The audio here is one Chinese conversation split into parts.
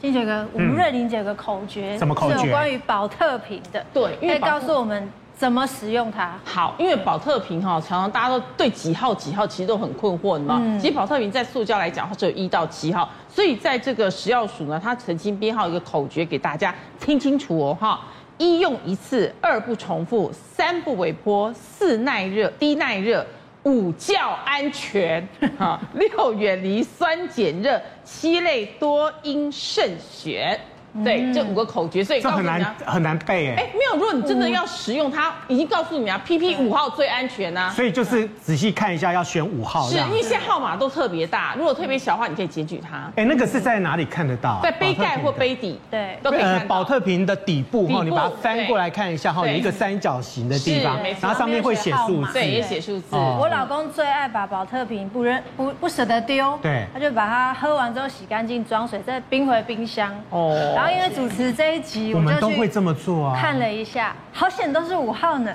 金姐哥，我们瑞玲姐有个口诀，什么口诀？是有关于保特瓶的。对，可以告诉我们怎么使用它。好，因为保特瓶哈，常常大家都对几号几号其实都很困惑嘛。嗯。其实保特瓶在塑胶来讲，它只有一到七号，所以在这个食药署呢，它曾经编号一个口诀给大家听清楚哦哈：一用一次，二不重复，三不微波，四耐热低耐热。五教安全，哈，六远离酸碱热，七类多因肾血。对，这五个口诀，所以这很难很难背哎。哎，没有，如果你真的要使用它，已经告诉你啊，PP 五号最安全呐。所以就是仔细看一下，要选五号。是，因为现在号码都特别大，如果特别小的话，你可以检举它。哎，那个是在哪里看得到？在杯盖或杯底，对，都可以看到。宝特瓶的底部哈，你把它翻过来看一下哈，有一个三角形的地方，然后上面会写数字，对，也写数字。我老公最爱把保特瓶不扔不不舍得丢，对，他就把它喝完之后洗干净，装水再冰回冰箱。哦，然后因为主持这。一集我们都会这么做啊！看了一下，好险都是五号呢。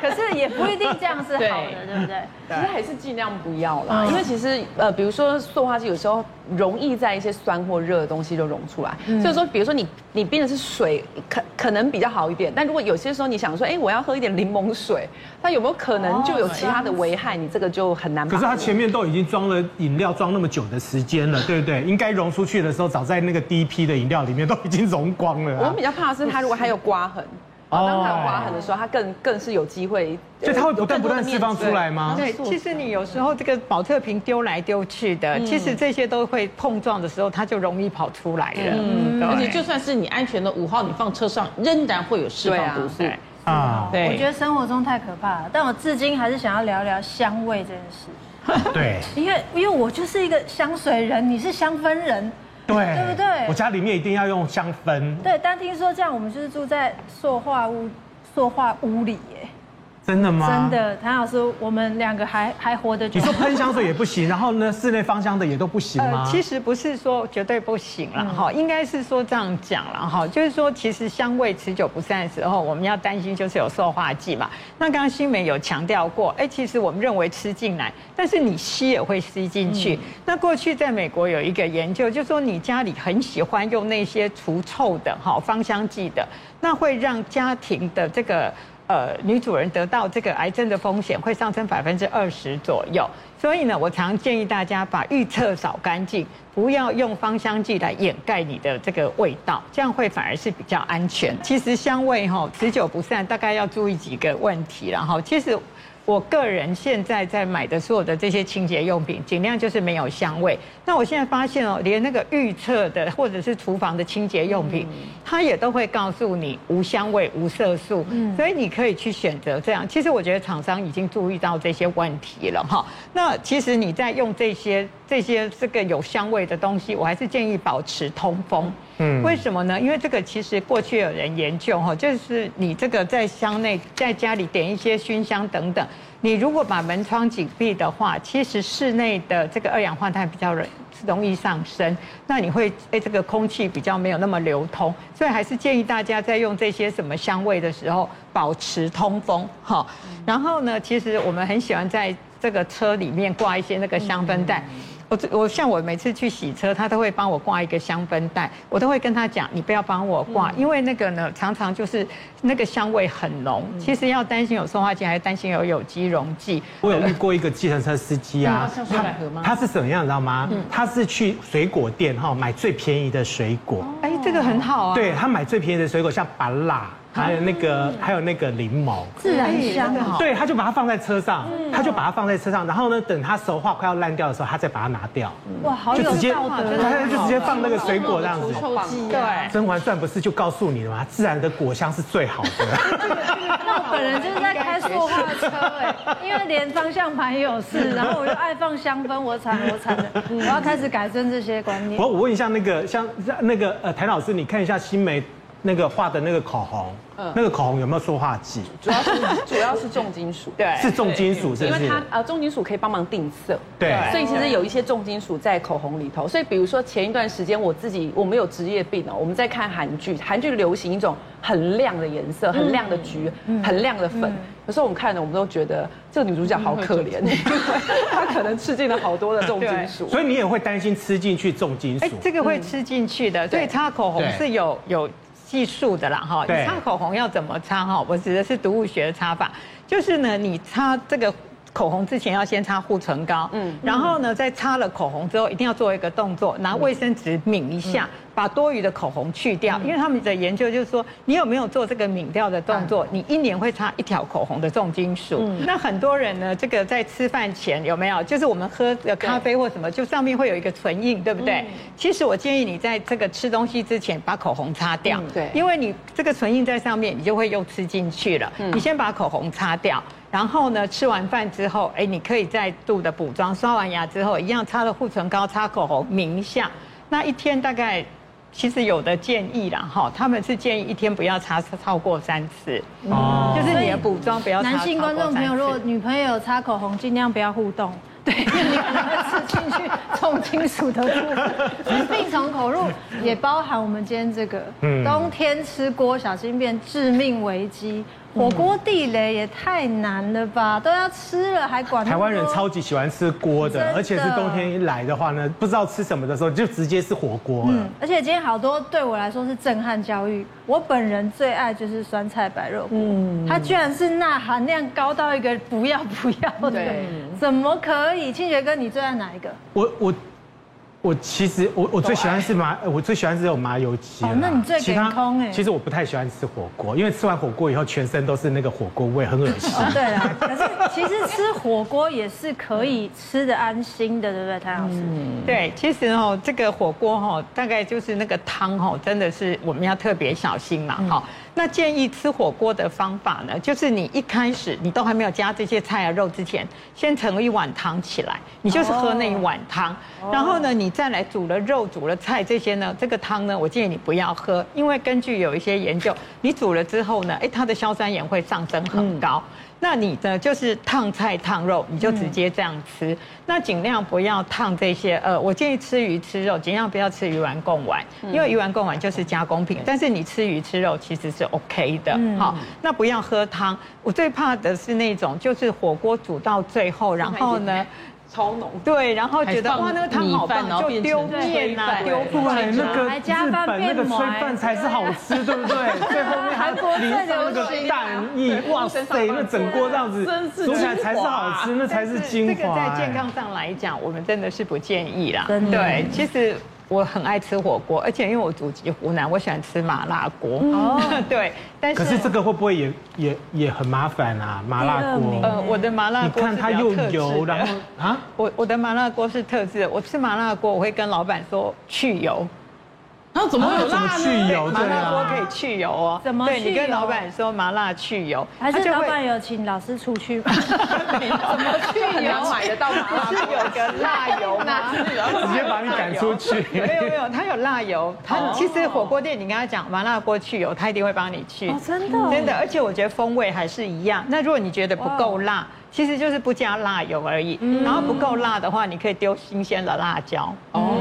可是也不一定这样是好的，对不对？其实还是尽量不要啦，因为其实呃，比如说塑化剂有时候容易在一些酸或热的东西就溶出来。所以说，比如说你你冰的是水，可可能比较好一点。但如果有些时候你想说，哎，我要喝一点柠檬水，它有没有可能就有其他的危害？你这个就很难。可是它前面都已经装了饮料，装那么久的时间了，对不对？应该溶出去的时候，早在那个第一批的饮料里面都已经溶光了。我们比较怕的是它如果还有刮痕。当它划痕的时候，它更更是有机会，所以它会不断不断释放出来吗？对，其实你有时候这个保特瓶丢来丢去的，其实这些都会碰撞的时候，它就容易跑出来了。嗯，而且就算是你安全的五号，你放车上仍然会有释放毒素啊。对，我觉得生活中太可怕了，但我至今还是想要聊聊香味这件事。对，因为因为我就是一个香水人，你是香氛人。对，对不对？我家里面一定要用香氛。对，但听说这样，我们就是住在塑化屋、塑化屋里耶。真的吗？真的，谭老师，我们两个还还活得。你说喷香水也不行，然后呢，室内芳香的也都不行吗？呃，其实不是说绝对不行了哈，应该是说这样讲了哈，就是说其实香味持久不散的时候，我们要担心就是有塑化剂嘛。那刚刚新梅有强调过，哎，其实我们认为吃进来，但是你吸也会吸进去。那过去在美国有一个研究，就是说你家里很喜欢用那些除臭的哈芳香剂的，那会让家庭的这个。呃，女主人得到这个癌症的风险会上升百分之二十左右，所以呢，我常建议大家把预测扫干净，不要用芳香剂来掩盖你的这个味道，这样会反而是比较安全。其实香味哈持久不散，大概要注意几个问题，然后其实。我个人现在在买的所有的这些清洁用品，尽量就是没有香味。那我现在发现哦，连那个预测的或者是厨房的清洁用品，它也都会告诉你无香味、无色素。嗯，所以你可以去选择这样。其实我觉得厂商已经注意到这些问题了哈。那其实你在用这些这些这个有香味的东西，我还是建议保持通风。嗯，为什么呢？因为这个其实过去有人研究哈，就是你这个在箱内，在家里点一些熏香等等，你如果把门窗紧闭的话，其实室内的这个二氧化碳比较容容易上升，那你会诶这个空气比较没有那么流通，所以还是建议大家在用这些什么香味的时候保持通风哈。然后呢，其实我们很喜欢在这个车里面挂一些那个香氛袋。我我像我每次去洗车，他都会帮我挂一个香氛袋，我都会跟他讲，你不要帮我挂，因为那个呢常常就是那个香味很浓。其实要担心有塑化剂，还是担心有有机溶剂。我有遇过一个计程车司机啊，他他是怎么样，你知道吗？他是去水果店哈买最便宜的水果。哎，这个很好啊。对，他买最便宜的水果，像芭乐。还有那个，还有那个柠檬，自然香的。对，他就把它放在车上，他就把它放在车上，然后呢，等它熟化快要烂掉的时候，他再把它拿掉。哇，好有道德。他就直接放那个水果这样子。对，《甄嬛传》不是就告诉你了吗？自然的果香是最好的。那我本人就是在开塑化车哎，因为连方向盘也有事，然后我又爱放香氛，我惨我惨的，我要开始改正这些观念。我我问一下那个像那个呃谭老师，你看一下欣湄。那个画的那个口红，嗯，那个口红有没有塑化剂？主要是主要是重金属，对，是重金属，是不是？因为它呃重金属可以帮忙定色，对，所以其实有一些重金属在口红里头。所以比如说前一段时间我自己我们有职业病哦，我们在看韩剧，韩剧流行一种很亮的颜色，很亮的橘，很亮的粉。有时候我们看了，我们都觉得这个女主角好可怜，因为 她可能吃进了好多的重金属。所以你也会担心吃进去重金属？哎，这个会吃进去的。所以擦口红是有有。技术的啦哈，你擦口红要怎么擦哈？我指的是毒物学的擦法，就是呢，你擦这个。口红之前要先擦护唇膏，嗯，然后呢，在擦了口红之后，一定要做一个动作，拿卫生纸抿一下，把多余的口红去掉。因为他们的研究就是说，你有没有做这个抿掉的动作，你一年会擦一条口红的重金属。那很多人呢，这个在吃饭前有没有？就是我们喝的咖啡或什么，就上面会有一个唇印，对不对？其实我建议你在这个吃东西之前把口红擦掉，对，因为你这个唇印在上面，你就会又吃进去了。你先把口红擦掉。然后呢，吃完饭之后，哎，你可以再度的补妆，刷完牙之后，一样擦了护唇膏，擦口红，抿一下。那一天大概，其实有的建议啦，哈，他们是建议一天不要擦超过三次，哦，就是你的补妆不要。男性观众朋友，如果女朋友擦口红，尽量不要互动，对，你可能会吃进去重金属的部分。病从口入，也包含我们今天这个，嗯，冬天吃锅小心变致命危机。火锅地雷也太难了吧！都要吃了还管？台湾人超级喜欢吃锅的，而且是冬天一来的话呢，不知道吃什么的时候就直接是火锅了。嗯，而且今天好多对我来说是震撼教育。我本人最爱就是酸菜白肉锅，嗯，它居然是钠含量高到一个不要不要的，怎么可以？庆学哥，你最爱哪一个？我我。我其实我我最喜欢是麻，我最喜欢是这种麻油鸡。哦，那你最健康哎。其实我不太喜欢吃火锅，因为吃完火锅以后全身都是那个火锅味，很恶心。哦，对啊，可是其实吃火锅也是可以吃的安心的，对不对，谭老师？嗯，对，其实哦，这个火锅哈，大概就是那个汤哈，真的是我们要特别小心嘛，哈。那建议吃火锅的方法呢，就是你一开始你都还没有加这些菜啊肉之前，先盛一碗汤起来，你就是喝那一碗汤，然后呢，你再来煮了肉、煮了菜这些呢，这个汤呢，我建议你不要喝，因为根据有一些研究，你煮了之后呢，哎，它的硝酸盐会上升很高。那你呢，就是烫菜烫肉，你就直接这样吃。那尽量不要烫这些，呃，我建议吃鱼吃肉，尽量不要吃鱼丸贡丸，因为鱼丸贡丸就是加工品。但是你吃鱼吃肉其实是 OK 的，好。那不要喝汤，我最怕的是那种，就是火锅煮到最后，然后呢。超浓，对，然后觉得哇，那个汤好棒，就丢面呐，丢饭，那个日本那个炊饭才是好吃，对不对？最后面还淋上那个蛋液，哇塞，那整锅这样子煮起来才是好吃，那才是精华。这个在健康上来讲，我们真的是不建议啦。对，其实。我很爱吃火锅，而且因为我祖籍湖南，我喜欢吃麻辣锅。哦，对，但是可是这个会不会也也也很麻烦啊？麻辣锅。呃，我的麻辣锅，你看它又油，然后啊，我我的麻辣锅是特制的。我吃麻辣锅，我会跟老板说去油。然后怎么会有辣呢？去油，麻辣锅可以去油哦。怎么？对，你跟老板说麻辣去油，还是老板有请老师出去吗？怎么去油？买得到麻辣？不是有个辣油吗？直接把你赶出去。没有没有，他有辣油。他其实火锅店，你跟他讲麻辣锅去油，他一定会帮你去。真的？真的。而且我觉得风味还是一样。那如果你觉得不够辣，其实就是不加辣油而已。然后不够辣的话，你可以丢新鲜的辣椒。哦。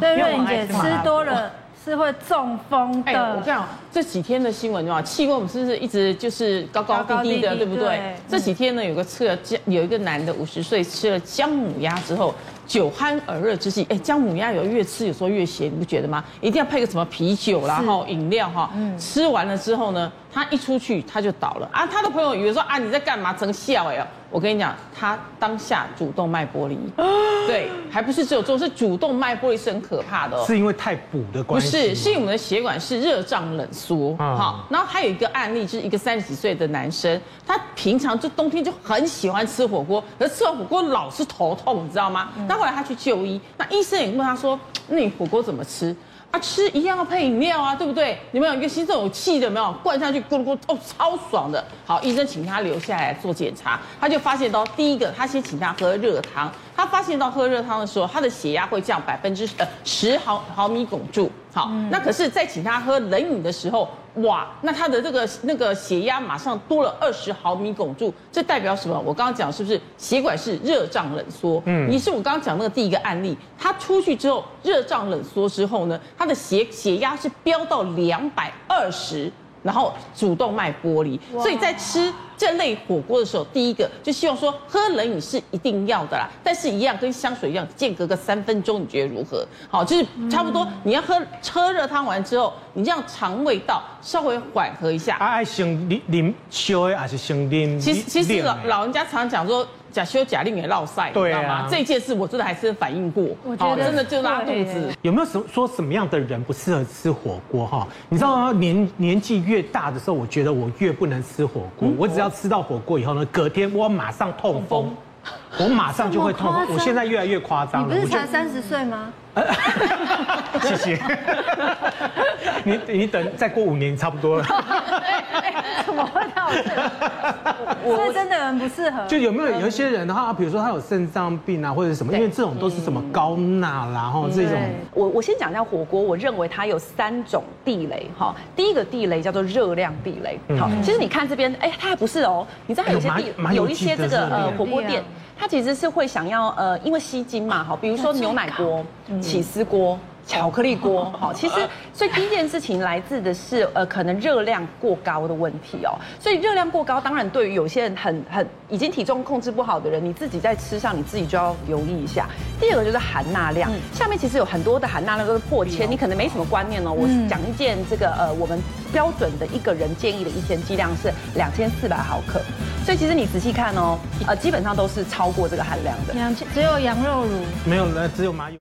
对，瑞玲姐吃多了是会中风的。我跟你讲，这几天的新闻的话，气温我们是不是一直就是高高低低的，对不对？这几天呢，有个吃了姜，有一个男的五十岁吃了姜母鸭之后，酒酣耳热之际，哎，姜母鸭有越吃有时候越咸，你不觉得吗？一定要配个什么啤酒，然后饮料哈。吃完了之后呢，他一出去他就倒了啊。他的朋友以为说啊，你在干嘛？真笑哎。我跟你讲，他当下主动脉剥离，对，还不是只有这种，是主动脉剥离是很可怕的哦。是因为太补的关系？不是，是因为我们的血管是热胀冷缩。好，然后还有一个案例，就是一个三十几岁的男生，他平常就冬天就很喜欢吃火锅，可是吃完火锅老是头痛，你知道吗？那后来他去就医，那医生也问他说：“那你火锅怎么吃？”啊，吃一样要配饮料啊，对不对？你们有一个心这种有气的没有？灌下去咕噜咕噜，哦，超爽的。好，医生请他留下来做检查，他就发现到第一个，他先请他喝热汤。他发现到喝热汤的时候，他的血压会降百分之呃十毫毫米汞柱。好，嗯、那可是，在请他喝冷饮的时候，哇，那他的这个那个血压马上多了二十毫米汞柱，这代表什么？我刚刚讲是不是血管是热胀冷缩？嗯，你是我刚刚讲那个第一个案例，他出去之后热胀冷缩之后呢，他的血血压是飙到两百二十。然后主动脉剥离，所以在吃这类火锅的时候，第一个就希望说喝冷饮是一定要的啦，但是一样跟香水一样，间隔个三分钟，你觉得如何？好，就是差不多你要喝喝热汤完之后，你这样肠胃道稍微缓和一下。爱先啉啉烧的还是先啉？其实其实老老人家常常讲说。假修假令也落赛，对啊，这件事我真的还是反映过，我觉得真的就拉肚子。有没有什说什么样的人不适合吃火锅哈？你知道吗？年年纪越大的时候，我觉得我越不能吃火锅。我只要吃到火锅以后呢，隔天我马上痛风，我马上就会痛风。我现在越来越夸张了。你不是才三十岁吗？谢谢。你你等再过五年差不多了。怎么会这样？所以真的很不适合。就有没有有一些人的话，比如说他有肾脏病啊，或者什么？因为这种都是什么高钠啦，然后这种。我我先讲一下火锅，我认为它有三种地雷哈。第一个地雷叫做热量地雷。好，其实你看这边，哎，它还不是哦。你知道有些地有一些这个呃火锅店。他其实是会想要呃，因为吸金嘛，哈，比如说牛奶锅、起司锅、巧克力锅，好，其实所以第一件事情来自的是呃，可能热量过高的问题哦。所以热量过高，当然对于有些人很很已经体重控制不好的人，你自己在吃上，你自己就要留意一下。第二个就是含钠量，下面其实有很多的含钠量都是破千，你可能没什么观念哦。我讲一件这个呃，我们标准的一个人建议的一天剂量是两千四百毫克。所以其实你仔细看哦，呃，基本上都是超过这个含量的。两千只有羊肉乳，没有了，只有麻油。